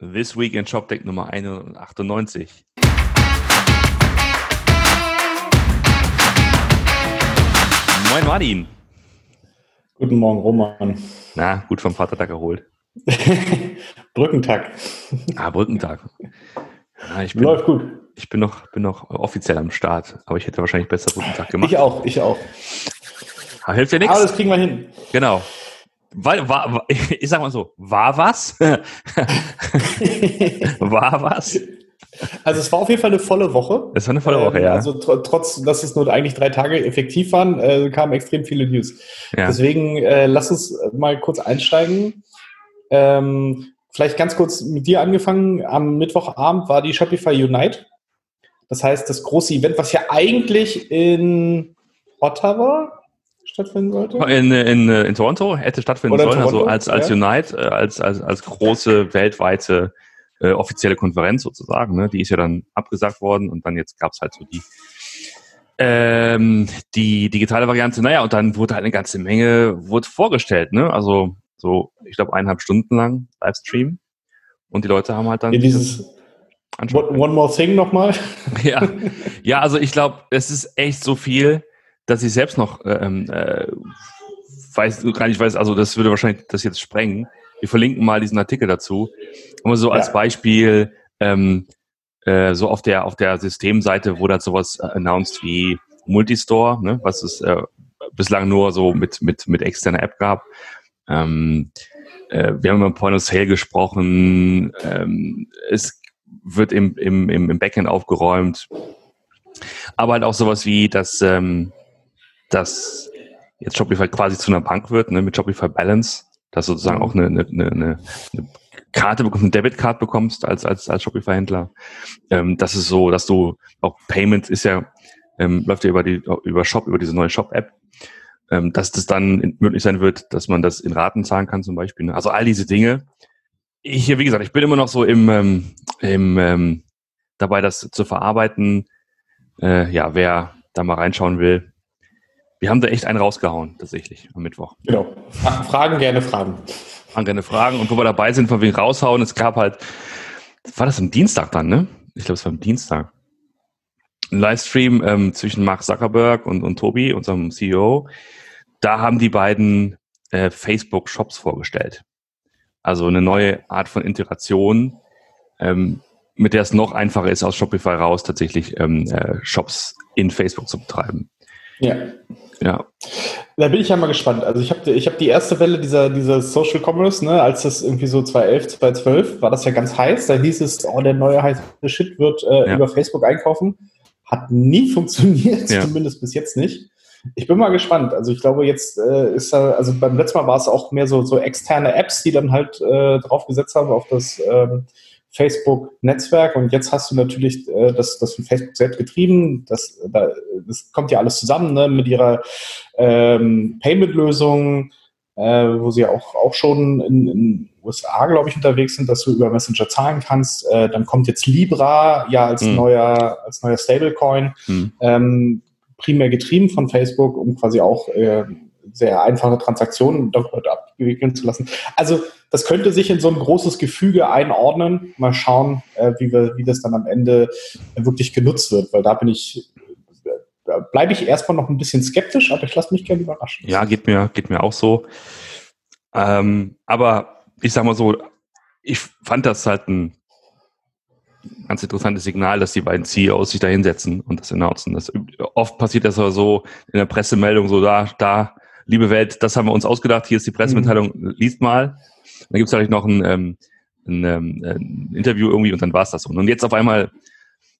This Week in ShopTech Nummer 198. Moin Martin. Guten Morgen, Roman. Na, gut vom Vatertag erholt. Brückentag. Ah, Brückentag. Ja, ich bin, Läuft gut. Ich bin noch, bin noch offiziell am Start, aber ich hätte wahrscheinlich besser Brückentag gemacht. Ich auch, ich auch. Aber hilft ja nichts. Das kriegen wir hin. Genau. War, war, ich sag mal so, war was? war was? Also es war auf jeden Fall eine volle Woche. Es war eine volle Woche, ähm, ja. Also tr trotz, dass es nur eigentlich drei Tage effektiv waren, äh, kamen extrem viele News. Ja. Deswegen äh, lass uns mal kurz einsteigen. Ähm, vielleicht ganz kurz mit dir angefangen. Am Mittwochabend war die Shopify Unite. Das heißt, das große Event, was ja eigentlich in Ottawa stattfinden sollte? In, in, in Toronto hätte stattfinden Oder sollen, also Toronto, also als, als ja. Unite, äh, als, als, als große weltweite äh, offizielle Konferenz sozusagen. Ne? Die ist ja dann abgesagt worden und dann jetzt gab es halt so die ähm, die digitale Variante. Naja, und dann wurde halt eine ganze Menge wurde vorgestellt. Ne? Also so, ich glaube, eineinhalb Stunden lang Livestream. Und die Leute haben halt dann. Ja, dieses One, one More Thing nochmal. ja. ja, also ich glaube, es ist echt so viel, dass ich selbst noch ähm, äh, weiß, gar nicht weiß, also das würde wahrscheinlich das jetzt sprengen. Wir verlinken mal diesen Artikel dazu. Aber so als ja. Beispiel, ähm, äh, so auf der auf der Systemseite wurde halt sowas announced wie Multistore, ne, was es äh, bislang nur so mit mit mit externer App gab. Ähm, äh, wir haben über Point of Sale gesprochen. Ähm, es wird im, im, im Backend aufgeräumt. Aber halt auch sowas wie, dass, ähm, dass jetzt Shopify quasi zu einer Bank wird, ne, mit Shopify Balance dass du sozusagen auch eine, eine, eine, eine Karte bekommst, eine Debitcard bekommst als, als, als Shopify-Händler. Ähm, das ist so, dass du auch Payment ist ja, ähm, läuft ja über die, über Shop, über diese neue Shop-App, ähm, dass das dann möglich sein wird, dass man das in Raten zahlen kann zum Beispiel. Ne? Also all diese Dinge. Ich, wie gesagt, ich bin immer noch so im, ähm, im ähm, dabei, das zu verarbeiten. Äh, ja, wer da mal reinschauen will, wir haben da echt einen rausgehauen, tatsächlich, am Mittwoch. Genau. Fragen gerne Fragen. Fragen gerne Fragen. Und wo wir dabei sind, von wegen raushauen, es gab halt, war das am Dienstag dann, ne? Ich glaube, es war am Dienstag. Ein Livestream ähm, zwischen Mark Zuckerberg und, und Tobi, unserem CEO. Da haben die beiden äh, Facebook-Shops vorgestellt. Also eine neue Art von Integration, ähm, mit der es noch einfacher ist, aus Shopify raus tatsächlich ähm, äh, Shops in Facebook zu betreiben. Ja. Ja. Da bin ich ja mal gespannt. Also ich habe ich hab die erste Welle dieser, dieser Social Commerce, ne, als das irgendwie so 2011, 2012 war das ja ganz heiß. Da hieß es, oh, der neue heiße Shit wird äh, ja. über Facebook einkaufen. Hat nie funktioniert, ja. zumindest bis jetzt nicht. Ich bin mal gespannt. Also ich glaube, jetzt äh, ist da, also beim letzten Mal war es auch mehr so, so externe Apps, die dann halt äh, draufgesetzt haben auf das ähm, Facebook-Netzwerk und jetzt hast du natürlich äh, das, das von Facebook selbst getrieben. Das, da, das kommt ja alles zusammen ne, mit ihrer ähm, Payment-Lösung, äh, wo sie auch, auch schon in, in USA, glaube ich, unterwegs sind, dass du über Messenger zahlen kannst. Äh, dann kommt jetzt Libra ja als mhm. neuer, als neuer Stablecoin, mhm. ähm, primär getrieben von Facebook, um quasi auch äh, sehr einfache Transaktionen abwickeln zu lassen. Also das könnte sich in so ein großes Gefüge einordnen. Mal schauen, äh, wie, wir, wie das dann am Ende wirklich genutzt wird, weil da bin ich, da bleibe ich erstmal noch ein bisschen skeptisch, aber ich lasse mich gerne überraschen. Ja, geht mir, geht mir auch so. Ähm, aber ich sag mal so, ich fand das halt ein ganz interessantes Signal, dass die beiden CEOs sich da hinsetzen und das announcen. Das, oft passiert das aber so in der Pressemeldung, so da, da, liebe Welt, das haben wir uns ausgedacht, hier ist die Pressemitteilung, mhm. liest mal. Dann gibt es vielleicht noch ein, ähm, ein, ähm, ein, Interview irgendwie und dann war es das. Und jetzt auf einmal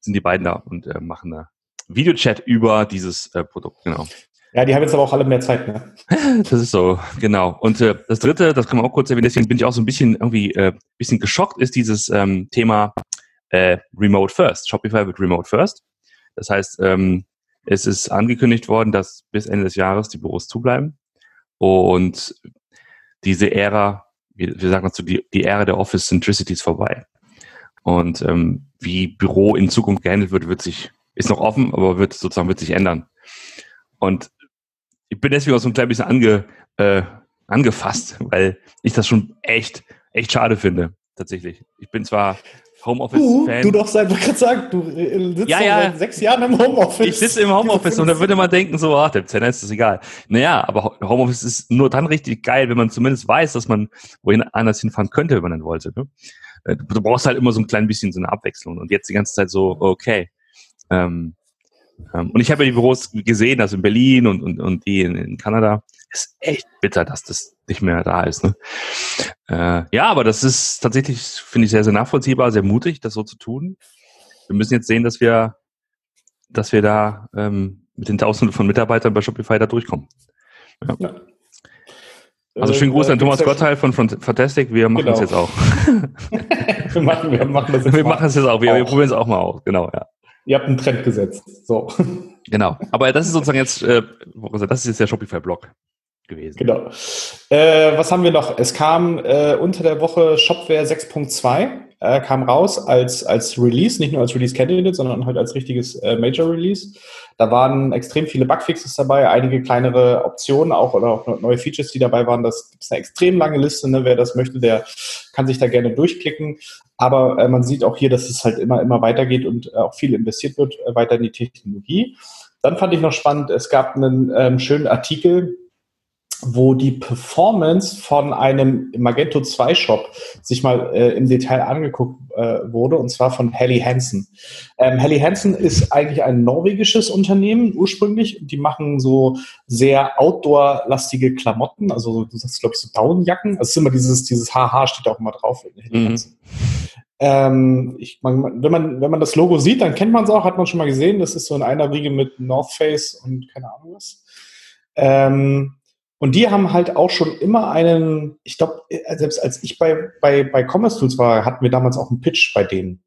sind die beiden da und äh, machen da Videochat über dieses äh, Produkt, genau. Ja, die haben jetzt aber auch alle mehr Zeit, ne? Das ist so, genau. Und äh, das dritte, das kann man auch kurz erwähnen, deswegen bin ich auch so ein bisschen irgendwie äh, bisschen geschockt, ist dieses ähm, Thema äh, Remote First. Shopify wird Remote First. Das heißt, ähm, es ist angekündigt worden, dass bis Ende des Jahres die Büros zubleiben. Und diese Ära sagt man so, die, die Ära der Office Centricity ist vorbei. Und ähm, wie Büro in Zukunft gehandelt wird, wird sich, ist noch offen, aber wird sozusagen wird sich ändern. Und ich bin deswegen auch so ein klein bisschen ange, äh, angefasst, weil ich das schon echt, echt schade finde, tatsächlich. Ich bin zwar Homeoffice-Fan. Du, du doch seit, gerade sagen, du äh, sitzt ja, ja. seit sechs Jahren im Homeoffice. Ich sitze im Homeoffice und da würde man denken, so, ach, dem Zenner ist das egal. Naja, aber Homeoffice ist nur dann richtig geil, wenn man zumindest weiß, dass man wohin anders hinfahren könnte, wenn man dann wollte. Ne? Äh, du brauchst halt immer so ein klein bisschen so eine Abwechslung und jetzt die ganze Zeit so, okay. Ähm, und ich habe ja die Büros gesehen, also in Berlin und, und, und die in, in Kanada. Ist echt bitter, dass das nicht mehr da ist. Ne? Äh, ja, aber das ist tatsächlich, finde ich, sehr, sehr nachvollziehbar, sehr mutig, das so zu tun. Wir müssen jetzt sehen, dass wir, dass wir da ähm, mit den Tausenden von Mitarbeitern bei Shopify da durchkommen. Ja. Ja. Also schönen Gruß äh, an Thomas Gottheil von Fantastic. Wir machen genau. das jetzt auch. wir machen, wir machen das jetzt Wir machen es jetzt auch. Wir, wir probieren es auch mal aus. Genau, ja. Ihr habt einen Trend gesetzt. So. Genau. Aber das ist sozusagen jetzt, äh, das ist jetzt der Shopify-Blog gewesen. Genau. Äh, was haben wir noch? Es kam äh, unter der Woche Shopware 6.2, äh, kam raus als, als Release, nicht nur als Release Candidate, sondern halt als richtiges äh, Major Release. Da waren extrem viele Bugfixes dabei, einige kleinere Optionen auch oder auch neue Features, die dabei waren. Das ist eine extrem lange Liste. Ne? Wer das möchte, der kann sich da gerne durchklicken. Aber äh, man sieht auch hier, dass es halt immer, immer weitergeht und äh, auch viel investiert wird äh, weiter in die Technologie. Dann fand ich noch spannend, es gab einen ähm, schönen Artikel, wo die Performance von einem Magento 2 Shop sich mal äh, im Detail angeguckt äh, wurde, und zwar von Helly Hansen. Ähm, Helly Hansen ist eigentlich ein norwegisches Unternehmen ursprünglich. Die machen so sehr outdoor-lastige Klamotten, also du sagst, glaube ich, so Daunenjacken. Also es ist immer dieses, dieses HH steht auch immer drauf. Mhm. Ähm, ich, man, wenn, man, wenn man das Logo sieht, dann kennt man es auch, hat man schon mal gesehen. Das ist so in einer Riege mit North Face und keine Ahnung was. Ähm, und die haben halt auch schon immer einen, ich glaube, äh, selbst als ich bei, bei, bei Commerce Tools war, hatten wir damals auch einen Pitch bei denen.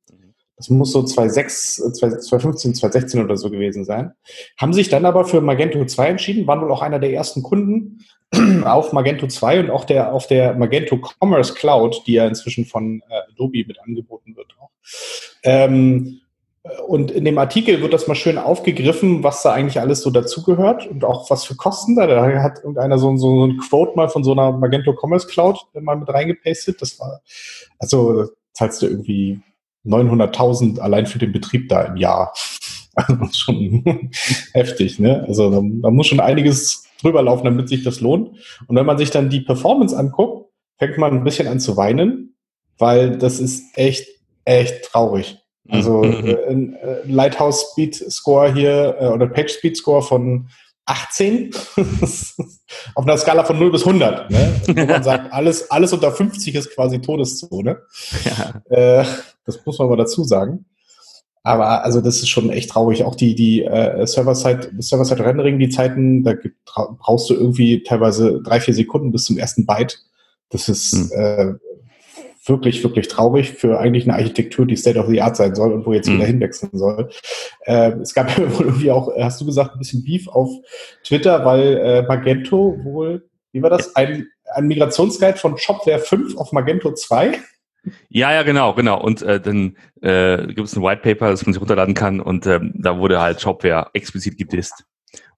Das muss so 2006, 2015, 2016 oder so gewesen sein. Haben sich dann aber für Magento 2 entschieden, waren wohl auch einer der ersten Kunden auf Magento 2 und auch der, auf der Magento Commerce Cloud, die ja inzwischen von äh, Adobe mit angeboten wird auch. Ähm, und in dem Artikel wird das mal schön aufgegriffen, was da eigentlich alles so dazugehört und auch was für Kosten da. Da hat irgendeiner so, so, so ein Quote mal von so einer Magento Commerce Cloud mal mit reingepastet. Das war, also zahlst du irgendwie 900.000 allein für den Betrieb da im Jahr. Also schon heftig, ne? Also da, da muss schon einiges drüber laufen, damit sich das lohnt. Und wenn man sich dann die Performance anguckt, fängt man ein bisschen an zu weinen, weil das ist echt, echt traurig. Also mhm. äh, ein äh, Lighthouse Speed Score hier äh, oder Page Speed Score von 18 auf einer Skala von 0 bis 100. Ne? Wo man sagt, alles, alles unter 50 ist quasi Todeszone. Ja. Äh, das muss man mal dazu sagen. Aber also das ist schon echt traurig. Auch die, die äh, Server-Side, Server-Side-Rendering, die Zeiten, da gibt, brauchst du irgendwie teilweise drei, vier Sekunden bis zum ersten Byte. Das ist hm. äh, wirklich, wirklich traurig für eigentlich eine Architektur, die State of the Art sein soll und wo jetzt mhm. wieder hinwechseln soll. Äh, es gab irgendwie auch, hast du gesagt, ein bisschen Beef auf Twitter, weil äh, Magento wohl, wie war das, ein, ein Migrationsguide von Shopware 5 auf Magento 2? Ja, ja, genau, genau. Und äh, dann äh, gibt es ein White Paper, das man sich runterladen kann und ähm, da wurde halt Shopware explizit gedisst.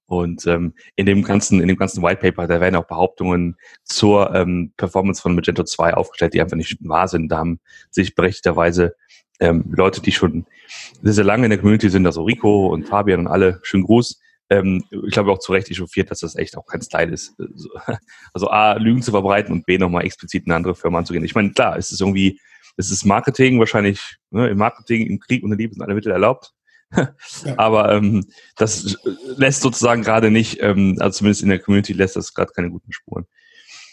Und ähm, in dem ganzen, in dem ganzen White Paper, da werden auch Behauptungen zur ähm, Performance von Magento 2 aufgestellt, die einfach nicht wahr sind. Da haben sich berechtigterweise ähm, Leute, die schon sehr, lange in der Community sind, also Rico und Fabian und alle, schönen Gruß. Ähm, ich glaube auch zu Recht echauffiert, dass das echt auch kein Style ist. Also A, Lügen zu verbreiten und B, nochmal explizit eine andere Firma anzugehen. Ich meine, klar, es ist irgendwie, es ist Marketing, wahrscheinlich, ne, im Marketing, im Krieg und der Liebe sind alle Mittel erlaubt. Aber ähm, das lässt sozusagen gerade nicht, ähm, also zumindest in der Community lässt das gerade keine guten Spuren.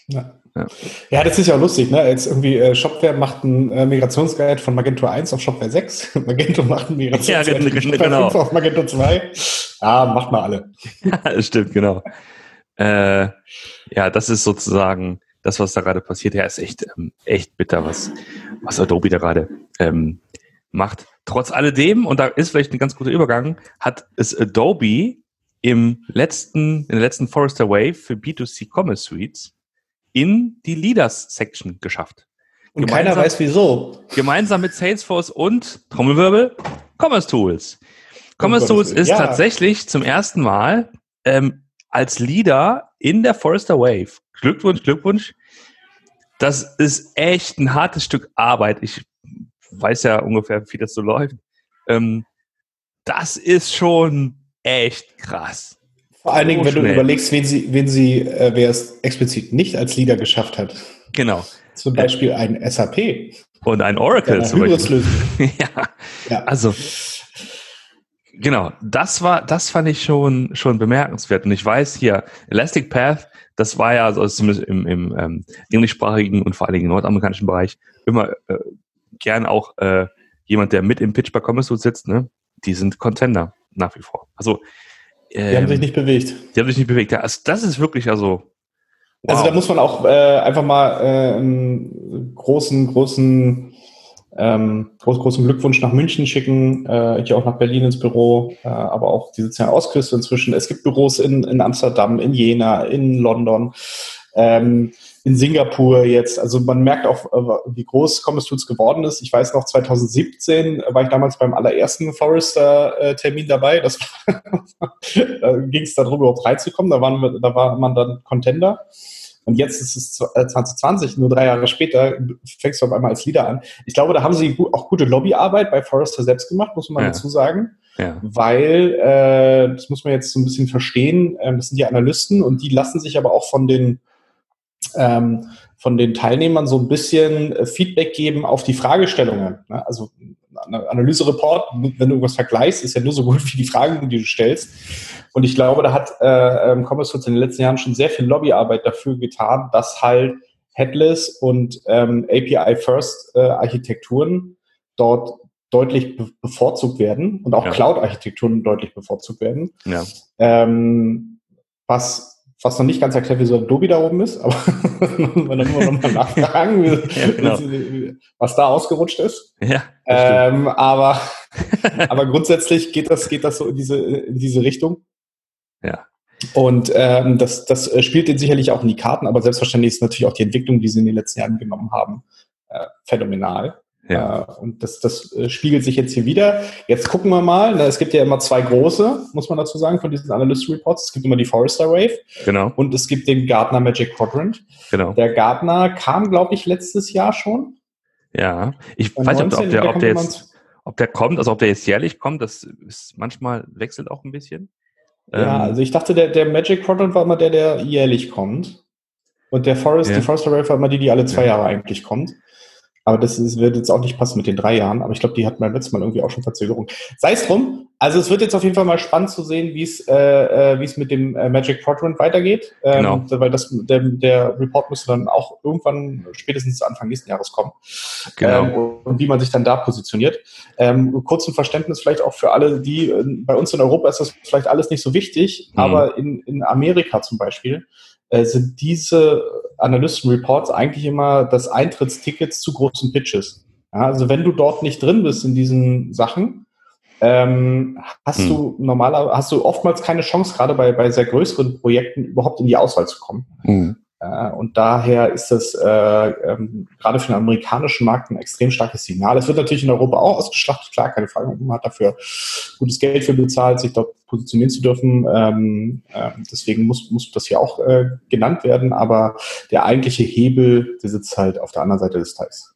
Ja. Ja. ja. das ist ja auch lustig, ne? Jetzt irgendwie äh, Shopware macht einen äh, Migrationsguide von Magento 1 auf Shopware 6. Magento macht einen Migrationsguide ja, von Shopware genau. 5 auf Magento 2. Ja, macht mal alle. das stimmt, genau. Äh, ja, das ist sozusagen das, was da gerade passiert. Ja, ist echt, ähm, echt bitter, was, was Adobe da gerade ähm, macht. Trotz alledem, und da ist vielleicht ein ganz guter Übergang, hat es Adobe im letzten, in der letzten Forrester Wave für B2C Commerce Suites in die Leaders Section geschafft. Und gemeinsam, keiner weiß wieso. Gemeinsam mit Salesforce und Trommelwirbel Commerce Tools. Commerce Tools ist ja. tatsächlich zum ersten Mal ähm, als Leader in der Forrester Wave. Glückwunsch, Glückwunsch. das ist echt ein hartes Stück Arbeit. Ich weiß ja ungefähr, wie das so läuft. Ähm, das ist schon echt krass. Vor allen Dingen, wenn schnell. du überlegst, wen sie, wen sie, äh, wer es explizit nicht als Leader geschafft hat. Genau. Zum Beispiel ein SAP. Und ein Oracle zum Beispiel. ja. ja. Also, genau, das war, das fand ich schon, schon bemerkenswert. Und ich weiß hier, Elastic Path, das war ja, also zumindest im, im ähm, englischsprachigen und vor allen Dingen im nordamerikanischen Bereich, immer äh, gern auch äh, jemand, der mit im Pitch bei Commerce sitzt, ne? Die sind Contender nach wie vor. Also ähm, die haben sich ähm, nicht bewegt. Die haben sich nicht bewegt. Also das ist wirklich also. Wow. Also da muss man auch äh, einfach mal äh, einen großen, großen, ähm, groß, großen Glückwunsch nach München schicken. Äh, ich auch nach Berlin ins Büro, äh, aber auch die sitzen ja Ausküste inzwischen. Es gibt Büros in, in Amsterdam, in Jena, in London. Ähm, in Singapur jetzt. Also man merkt auch, äh, wie groß Commerce Tools geworden ist. Ich weiß noch, 2017 war ich damals beim allerersten Forrester-Termin dabei. Das da ging es darum, überhaupt reinzukommen. Da, waren wir, da war man dann Contender. Und jetzt ist es 2020, äh, nur drei Jahre später, fängst du auf einmal als Leader an. Ich glaube, da haben sie auch gute Lobbyarbeit bei Forrester selbst gemacht, muss man ja. dazu sagen. Ja. Weil, äh, das muss man jetzt so ein bisschen verstehen, äh, das sind die Analysten und die lassen sich aber auch von den ähm, von den Teilnehmern so ein bisschen äh, Feedback geben auf die Fragestellungen. Ne? Also Analyse-Report, wenn du irgendwas vergleichst, ist ja nur so gut wie die Fragen, die du stellst. Und ich glaube, da hat äh, ähm, Commerce in den letzten Jahren schon sehr viel Lobbyarbeit dafür getan, dass halt Headless und ähm, API-First äh, dort deutlich be bevorzugt werden und auch ja. Cloud-Architekturen deutlich bevorzugt werden. Ja. Ähm, was fast noch nicht ganz erklärt, wieso Adobe da oben ist, aber man dann immer noch mal nachfragen, ja, genau. was da ausgerutscht ist. Ja, ähm, aber, aber grundsätzlich geht das, geht das so in diese, in diese Richtung. Ja. Und ähm, das, das spielt ihnen sicherlich auch in die Karten, aber selbstverständlich ist natürlich auch die Entwicklung, die sie in den letzten Jahren genommen haben, äh, phänomenal. Ja. Äh, und das, das äh, spiegelt sich jetzt hier wieder. Jetzt gucken wir mal. Es gibt ja immer zwei große, muss man dazu sagen, von diesen Analyst Reports. Es gibt immer die Forrester Wave. Genau. Und es gibt den Gartner Magic Quadrant. Genau. Der Gartner kam, glaube ich, letztes Jahr schon. Ja. Ich weiß nicht, ob der, ob der jetzt, ob der kommt, also ob der jetzt jährlich kommt, das ist manchmal wechselt auch ein bisschen. Ja, ähm, also ich dachte, der, der Magic Quadrant war immer der, der jährlich kommt. Und der Forest, ja. die Forrester Wave war immer die, die alle zwei ja. Jahre eigentlich kommt. Aber das ist, wird jetzt auch nicht passen mit den drei Jahren. Aber ich glaube, die hatten beim letzten Mal irgendwie auch schon Verzögerung. Sei es drum. Also es wird jetzt auf jeden Fall mal spannend zu sehen, wie es äh, äh wie es mit dem äh, Magic Quadrant weitergeht. Ähm, genau. Weil das der, der Report müsste dann auch irgendwann spätestens Anfang nächsten Jahres kommen. Genau. Ähm, und wie man sich dann da positioniert. Ähm, kurz zum Verständnis vielleicht auch für alle, die äh, bei uns in Europa ist das vielleicht alles nicht so wichtig, mhm. aber in, in Amerika zum Beispiel äh, sind diese Analysten-Reports eigentlich immer das Eintrittsticket zu großen Pitches. Ja, also wenn du dort nicht drin bist in diesen Sachen, ähm, hast hm. du normaler, hast du oftmals keine Chance, gerade bei, bei sehr größeren Projekten überhaupt in die Auswahl zu kommen. Hm. Und daher ist das äh, ähm, gerade für den amerikanischen Markt ein extrem starkes Signal. Es wird natürlich in Europa auch ausgeschlachtet, klar, keine Frage. Man hat dafür gutes Geld für bezahlt, sich dort positionieren zu dürfen. Ähm, äh, deswegen muss, muss das hier auch äh, genannt werden. Aber der eigentliche Hebel, der sitzt halt auf der anderen Seite des Teils.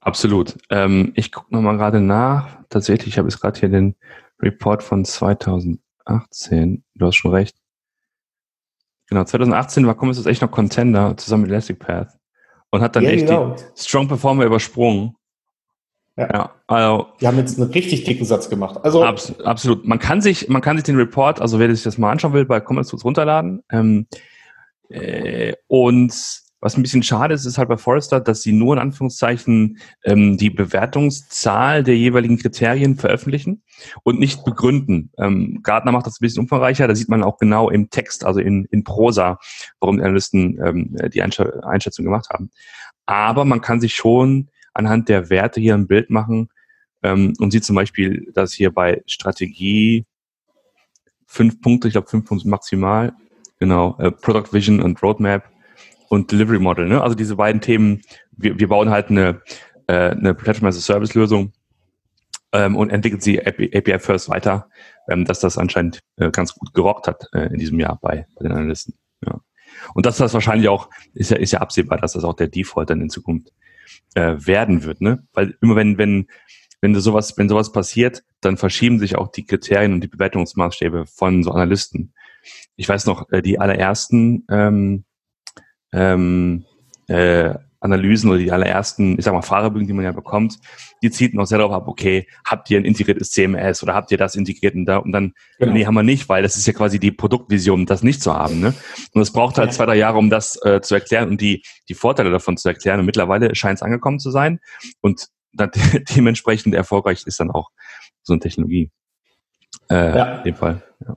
Absolut. Ähm, ich gucke nochmal gerade nach. Tatsächlich, ich habe jetzt gerade hier den Report von 2018. Du hast schon recht. Genau, 2018 war Commerce echt noch Contender zusammen mit Elastic Path und hat dann ja, echt genau. die Strong Performer übersprungen. Ja. ja. also. Die haben jetzt einen richtig dicken Satz gemacht. Also. Abs absolut. Man kann sich, man kann sich den Report, also wer sich das mal anschauen will, bei Commerce runterladen. Ähm, äh, und was ein bisschen schade ist, ist halt bei Forrester, dass sie nur in Anführungszeichen ähm, die Bewertungszahl der jeweiligen Kriterien veröffentlichen und nicht begründen. Ähm, Gartner macht das ein bisschen umfangreicher, da sieht man auch genau im Text, also in, in Prosa, warum die Analysten ähm, die Einschätzung gemacht haben. Aber man kann sich schon anhand der Werte hier ein Bild machen ähm, und sieht zum Beispiel, dass hier bei Strategie fünf Punkte, ich glaube fünf Punkte maximal, genau, äh, Product Vision und Roadmap und Delivery Model. Ne? Also diese beiden Themen, wir, wir bauen halt eine, äh, eine Platform as a Service Lösung ähm, und entwickeln sie API First weiter, ähm, dass das anscheinend äh, ganz gut gerockt hat äh, in diesem Jahr bei, bei den Analysten. Ja. Und dass das wahrscheinlich auch, ist ja, ist ja absehbar, dass das auch der Default dann in Zukunft äh, werden wird, ne? Weil immer wenn, wenn, wenn sowas, wenn sowas passiert, dann verschieben sich auch die Kriterien und die Bewertungsmaßstäbe von so Analysten. Ich weiß noch, äh, die allerersten ähm, ähm, äh, Analysen oder die allerersten, ich sag mal, Fahrerbögen, die man ja bekommt, die zielten auch sehr darauf ab, okay, habt ihr ein integriertes CMS oder habt ihr das integriert und, da, und dann, genau. nee, haben wir nicht, weil das ist ja quasi die Produktvision, das nicht zu haben. Ne? Und es braucht halt zwei, drei Jahre, um das äh, zu erklären und die, die Vorteile davon zu erklären. Und mittlerweile scheint es angekommen zu sein und dann, dementsprechend erfolgreich ist dann auch so eine Technologie. Äh, ja. In dem Fall. Ja.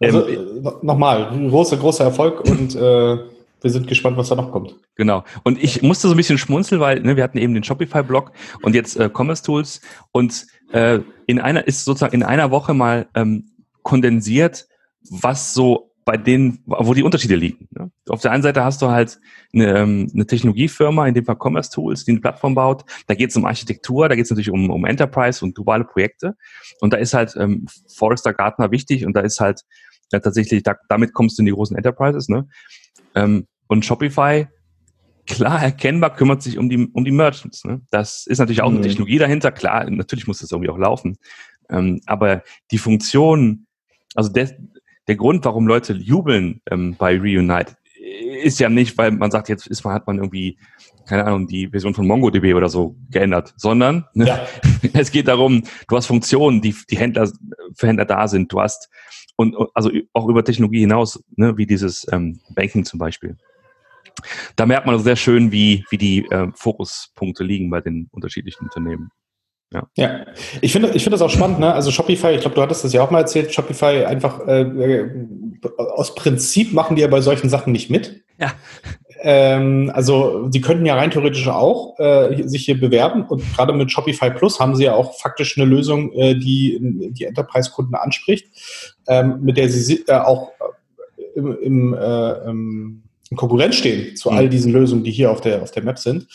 Also, ähm, nochmal, großer, großer Erfolg und äh, wir sind gespannt, was da noch kommt. Genau. Und ich musste so ein bisschen schmunzeln, weil ne, wir hatten eben den Shopify-Blog und jetzt äh, Commerce Tools und äh, in einer ist sozusagen in einer Woche mal ähm, kondensiert, was so bei denen, wo die Unterschiede liegen. Ne? Auf der einen Seite hast du halt eine, ähm, eine Technologiefirma, in dem Fall Commerce Tools, die eine Plattform baut. Da geht es um Architektur, da geht es natürlich um, um Enterprise und globale Projekte. Und da ist halt ähm, Forrester Gartner wichtig und da ist halt ja, tatsächlich, da, damit kommst du in die großen Enterprises. Ne? Ähm, und Shopify, klar erkennbar, kümmert sich um die, um die Merchants. Ne? Das ist natürlich auch mhm. eine Technologie dahinter. Klar, natürlich muss das irgendwie auch laufen. Ähm, aber die Funktion, also der, der Grund, warum Leute jubeln ähm, bei Reunite, ist ja nicht, weil man sagt, jetzt ist man, hat man irgendwie, keine Ahnung, die Version von MongoDB oder so geändert, sondern ne, ja. es geht darum, du hast Funktionen, die die Händler für Händler da sind. Du hast und also auch über Technologie hinaus, ne, wie dieses ähm, Banking zum Beispiel da merkt man sehr schön, wie, wie die äh, Fokuspunkte liegen bei den unterschiedlichen Unternehmen. Ja. ja, ich finde ich finde das auch spannend, ne? Also Shopify, ich glaube, du hattest das ja auch mal erzählt, Shopify einfach äh, äh, aus Prinzip machen die ja bei solchen Sachen nicht mit. Ja. Ähm, also die könnten ja rein theoretisch auch äh, sich hier bewerben und gerade mit Shopify Plus haben sie ja auch faktisch eine Lösung, äh, die die Enterprise-Kunden anspricht, ähm, mit der sie äh, auch äh, im, im, äh, im in Konkurrenz stehen zu mhm. all diesen Lösungen, die hier auf der, auf der Map sind.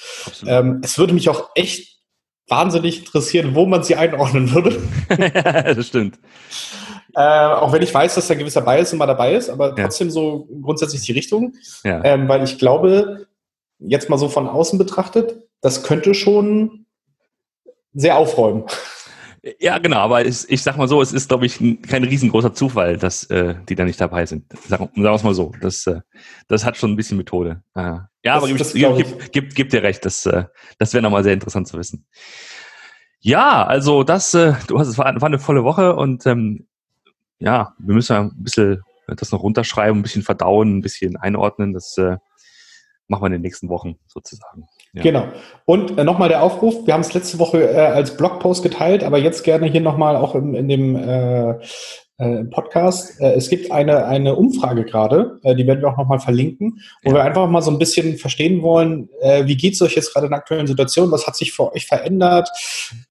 Ähm, es würde mich auch echt wahnsinnig interessieren, wo man sie einordnen würde. das stimmt. Äh, auch wenn ich weiß, dass da ein gewisser Bias immer dabei ist, aber trotzdem ja. so grundsätzlich die Richtung. Ja. Ähm, weil ich glaube, jetzt mal so von außen betrachtet, das könnte schon sehr aufräumen. Ja, genau, aber es, ich sag mal so, es ist, glaube ich, kein riesengroßer Zufall, dass äh, die da nicht dabei sind. Sagen, sagen wir es mal so. Das, äh, das hat schon ein bisschen Methode. Äh, ja, das, aber gib, gib, gib, gib, dir recht, das, äh, das wäre nochmal sehr interessant zu wissen. Ja, also das, äh, du hast es war, war eine volle Woche und ähm, ja, wir müssen ja ein bisschen das noch runterschreiben, ein bisschen verdauen, ein bisschen einordnen. Das äh, machen wir in den nächsten Wochen sozusagen. Ja. Genau. Und äh, nochmal der Aufruf, wir haben es letzte Woche äh, als Blogpost geteilt, aber jetzt gerne hier nochmal auch im, in dem äh, äh, Podcast. Äh, es gibt eine, eine Umfrage gerade, äh, die werden wir auch nochmal verlinken, wo ja. wir einfach mal so ein bisschen verstehen wollen, äh, wie geht es euch jetzt gerade in der aktuellen Situation, was hat sich für euch verändert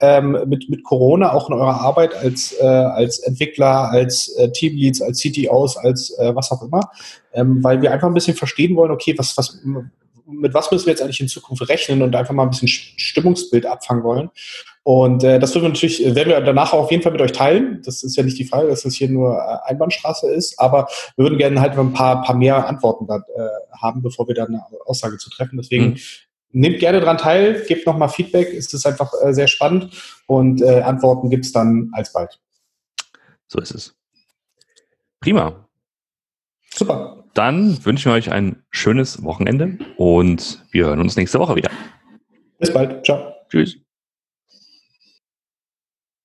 ähm, mit, mit Corona, auch in eurer Arbeit als, äh, als Entwickler, als äh, Teamleads, als CTOs, als äh, was auch immer, ähm, weil wir einfach ein bisschen verstehen wollen, okay, was, was mit was müssen wir jetzt eigentlich in Zukunft rechnen und einfach mal ein bisschen Stimmungsbild abfangen wollen. Und äh, das würden wir natürlich, äh, werden wir danach auf jeden Fall mit euch teilen. Das ist ja nicht die Frage, dass das hier nur äh, Einbahnstraße ist, aber wir würden gerne halt ein paar, paar mehr Antworten da, äh, haben, bevor wir da eine Aussage zu treffen. Deswegen mhm. nehmt gerne dran teil, gebt nochmal Feedback, es ist einfach äh, sehr spannend und äh, Antworten gibt's dann alsbald. So ist es. Prima. Super. Dann wünschen wir euch ein schönes Wochenende und wir hören uns nächste Woche wieder. Bis bald. Ciao. Tschüss.